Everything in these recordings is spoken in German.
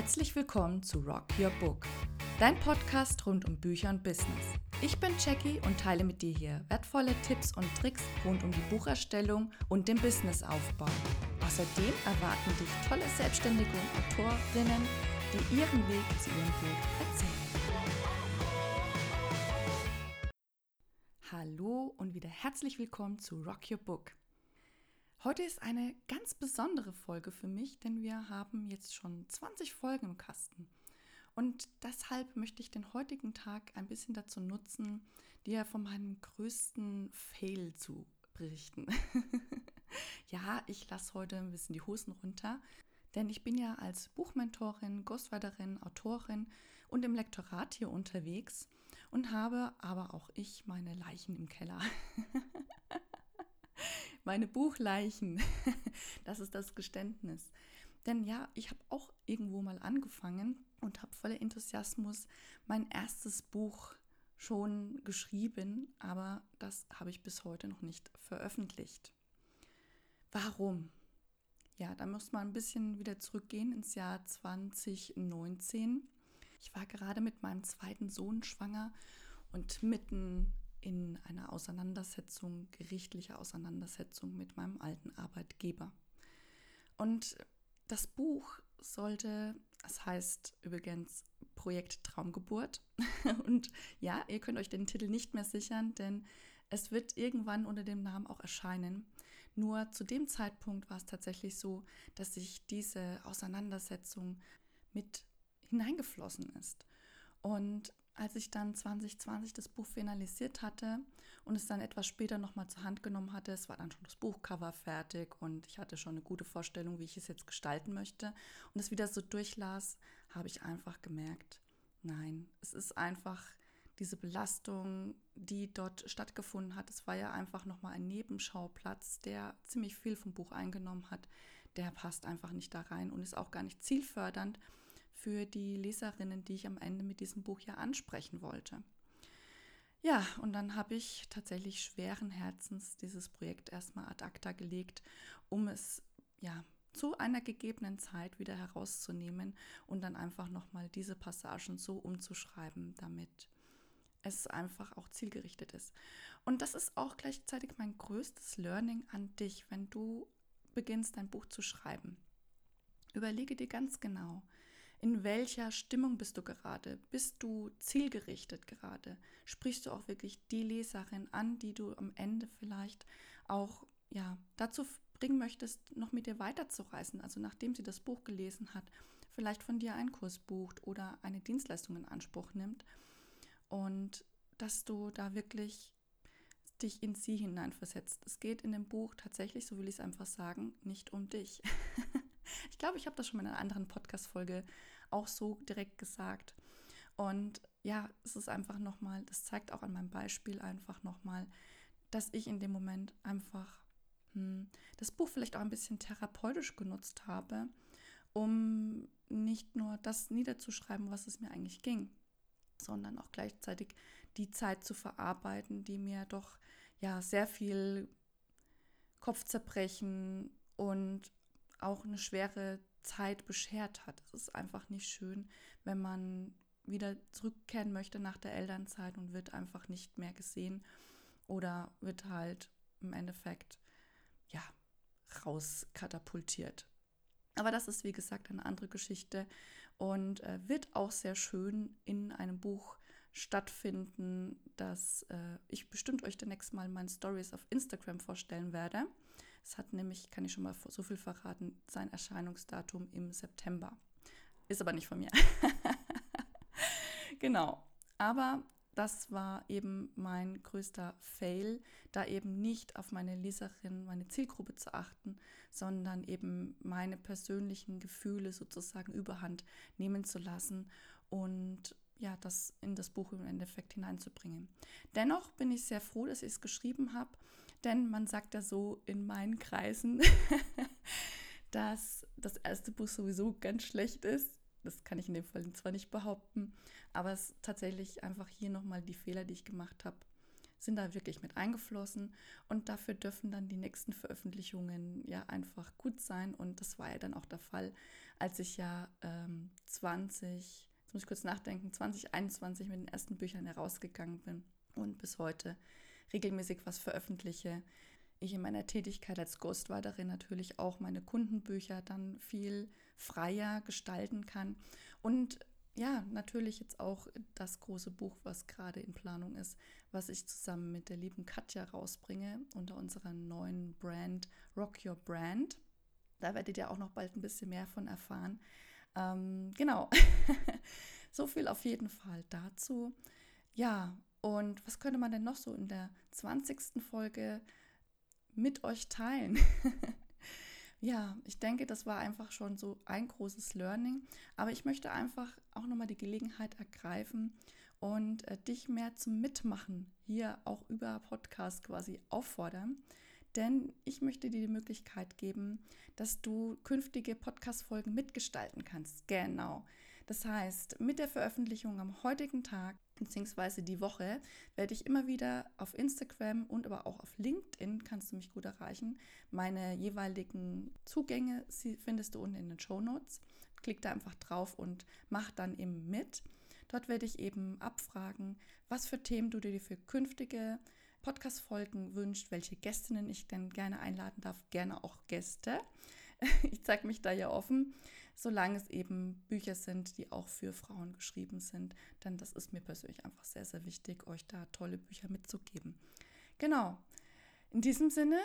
Herzlich willkommen zu Rock Your Book, dein Podcast rund um Bücher und Business. Ich bin Jackie und teile mit dir hier wertvolle Tipps und Tricks rund um die Bucherstellung und den Businessaufbau. Außerdem erwarten dich tolle Selbstständige und Autorinnen, die ihren Weg zu ihrem Buch erzählen. Hallo und wieder herzlich willkommen zu Rock Your Book. Heute ist eine ganz besondere Folge für mich, denn wir haben jetzt schon 20 Folgen im Kasten. Und deshalb möchte ich den heutigen Tag ein bisschen dazu nutzen, dir von meinem größten Fail zu berichten. ja, ich lasse heute ein bisschen die Hosen runter, denn ich bin ja als Buchmentorin, Ghostwriterin, Autorin und im Lektorat hier unterwegs und habe aber auch ich meine Leichen im Keller. meine Buchleichen. Das ist das Geständnis. Denn ja, ich habe auch irgendwo mal angefangen und habe voller Enthusiasmus mein erstes Buch schon geschrieben, aber das habe ich bis heute noch nicht veröffentlicht. Warum? Ja, da muss man ein bisschen wieder zurückgehen ins Jahr 2019. Ich war gerade mit meinem zweiten Sohn schwanger und mitten in einer Auseinandersetzung, gerichtliche Auseinandersetzung mit meinem alten Arbeitgeber. Und das Buch sollte, das heißt übrigens Projekt Traumgeburt. Und ja, ihr könnt euch den Titel nicht mehr sichern, denn es wird irgendwann unter dem Namen auch erscheinen. Nur zu dem Zeitpunkt war es tatsächlich so, dass sich diese Auseinandersetzung mit hineingeflossen ist. Und als ich dann 2020 das Buch finalisiert hatte und es dann etwas später nochmal zur Hand genommen hatte, es war dann schon das Buchcover fertig und ich hatte schon eine gute Vorstellung, wie ich es jetzt gestalten möchte und es wieder so durchlas, habe ich einfach gemerkt, nein, es ist einfach diese Belastung, die dort stattgefunden hat. Es war ja einfach nochmal ein Nebenschauplatz, der ziemlich viel vom Buch eingenommen hat. Der passt einfach nicht da rein und ist auch gar nicht zielfördernd für die Leserinnen, die ich am Ende mit diesem Buch ja ansprechen wollte. Ja, und dann habe ich tatsächlich schweren Herzens dieses Projekt erstmal ad acta gelegt, um es ja zu einer gegebenen Zeit wieder herauszunehmen und dann einfach nochmal diese Passagen so umzuschreiben, damit es einfach auch zielgerichtet ist. Und das ist auch gleichzeitig mein größtes Learning an dich, wenn du beginnst, dein Buch zu schreiben. Überlege dir ganz genau, in welcher Stimmung bist du gerade? Bist du zielgerichtet gerade? Sprichst du auch wirklich die Leserin an, die du am Ende vielleicht auch ja, dazu bringen möchtest, noch mit dir weiterzureisen? Also nachdem sie das Buch gelesen hat, vielleicht von dir einen Kurs bucht oder eine Dienstleistung in Anspruch nimmt. Und dass du da wirklich dich in sie hineinversetzt. Es geht in dem Buch tatsächlich, so will ich es einfach sagen, nicht um dich. Ich glaube, ich habe das schon in einer anderen Podcast-Folge auch so direkt gesagt. Und ja, es ist einfach nochmal, das zeigt auch an meinem Beispiel einfach nochmal, dass ich in dem Moment einfach hm, das Buch vielleicht auch ein bisschen therapeutisch genutzt habe, um nicht nur das niederzuschreiben, was es mir eigentlich ging, sondern auch gleichzeitig die Zeit zu verarbeiten, die mir doch ja sehr viel Kopfzerbrechen und auch eine schwere Zeit beschert hat. Es ist einfach nicht schön, wenn man wieder zurückkehren möchte nach der Elternzeit und wird einfach nicht mehr gesehen oder wird halt im Endeffekt ja rauskatapultiert. Aber das ist wie gesagt eine andere Geschichte und äh, wird auch sehr schön in einem Buch stattfinden, das äh, ich bestimmt euch demnächst mal in meinen Stories auf Instagram vorstellen werde. Es hat nämlich, kann ich schon mal so viel verraten, sein Erscheinungsdatum im September. Ist aber nicht von mir. genau. Aber das war eben mein größter Fail, da eben nicht auf meine Leserin, meine Zielgruppe zu achten, sondern eben meine persönlichen Gefühle sozusagen überhand nehmen zu lassen und ja, das in das Buch im Endeffekt hineinzubringen. Dennoch bin ich sehr froh, dass ich es geschrieben habe denn man sagt ja so in meinen Kreisen, dass das erste Buch sowieso ganz schlecht ist. Das kann ich in dem Fall zwar nicht behaupten, aber es ist tatsächlich einfach hier nochmal die Fehler, die ich gemacht habe, sind da wirklich mit eingeflossen. Und dafür dürfen dann die nächsten Veröffentlichungen ja einfach gut sein. Und das war ja dann auch der Fall, als ich ja ähm, 20, jetzt muss ich kurz nachdenken, 2021 mit den ersten Büchern herausgegangen bin. Und bis heute regelmäßig was veröffentliche. Ich in meiner Tätigkeit als Ghostwriterin natürlich auch meine Kundenbücher dann viel freier gestalten kann und ja, natürlich jetzt auch das große Buch, was gerade in Planung ist, was ich zusammen mit der lieben Katja rausbringe unter unserer neuen Brand Rock Your Brand. Da werdet ihr auch noch bald ein bisschen mehr von erfahren. Ähm, genau, so viel auf jeden Fall dazu. Ja, und was könnte man denn noch so in der 20. Folge mit euch teilen? ja, ich denke, das war einfach schon so ein großes Learning. Aber ich möchte einfach auch nochmal die Gelegenheit ergreifen und äh, dich mehr zum Mitmachen hier auch über Podcast quasi auffordern. Denn ich möchte dir die Möglichkeit geben, dass du künftige Podcast-Folgen mitgestalten kannst. Genau. Das heißt, mit der Veröffentlichung am heutigen Tag beziehungsweise die Woche werde ich immer wieder auf Instagram und aber auch auf LinkedIn, kannst du mich gut erreichen. Meine jeweiligen Zugänge findest du unten in den Show Notes. Klick da einfach drauf und mach dann eben mit. Dort werde ich eben abfragen, was für Themen du dir für künftige Podcast-Folgen wünscht, welche Gästinnen ich denn gerne einladen darf, gerne auch Gäste. Ich zeige mich da ja offen solange es eben Bücher sind, die auch für Frauen geschrieben sind. Denn das ist mir persönlich einfach sehr, sehr wichtig, euch da tolle Bücher mitzugeben. Genau. In diesem Sinne,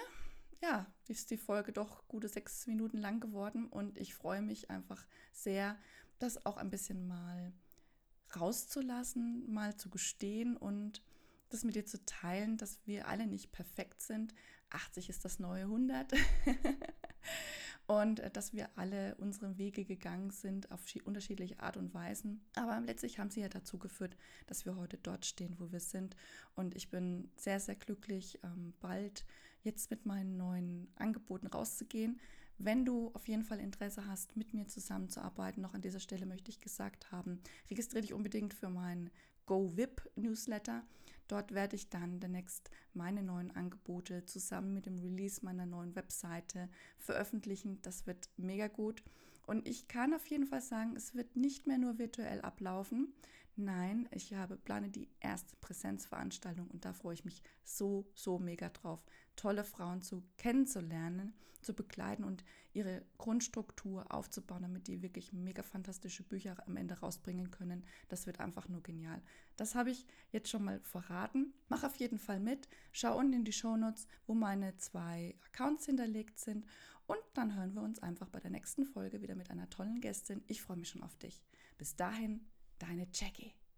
ja, ist die Folge doch gute sechs Minuten lang geworden und ich freue mich einfach sehr, das auch ein bisschen mal rauszulassen, mal zu gestehen und das mit dir zu teilen, dass wir alle nicht perfekt sind. 80 ist das neue 100. und äh, dass wir alle unsere Wege gegangen sind auf unterschiedliche Art und Weisen. Aber letztlich haben sie ja dazu geführt, dass wir heute dort stehen, wo wir sind. Und ich bin sehr, sehr glücklich, ähm, bald jetzt mit meinen neuen Angeboten rauszugehen. Wenn du auf jeden Fall Interesse hast, mit mir zusammenzuarbeiten, noch an dieser Stelle möchte ich gesagt haben, registriere dich unbedingt für meinen GoVip Newsletter. Dort werde ich dann demnächst meine neuen Angebote zusammen mit dem Release meiner neuen Webseite veröffentlichen. Das wird mega gut. Und ich kann auf jeden Fall sagen, es wird nicht mehr nur virtuell ablaufen. Nein, ich habe plane die erste Präsenzveranstaltung und da freue ich mich so, so mega drauf, tolle Frauen zu kennenzulernen, zu begleiten und ihre Grundstruktur aufzubauen, damit die wirklich mega fantastische Bücher am Ende rausbringen können. Das wird einfach nur genial. Das habe ich jetzt schon mal verraten. Mach auf jeden Fall mit. Schau unten in die Shownotes, wo meine zwei Accounts hinterlegt sind. Und dann hören wir uns einfach bei der nächsten Folge wieder mit einer tollen Gästin. Ich freue mich schon auf dich. Bis dahin, deine Jackie.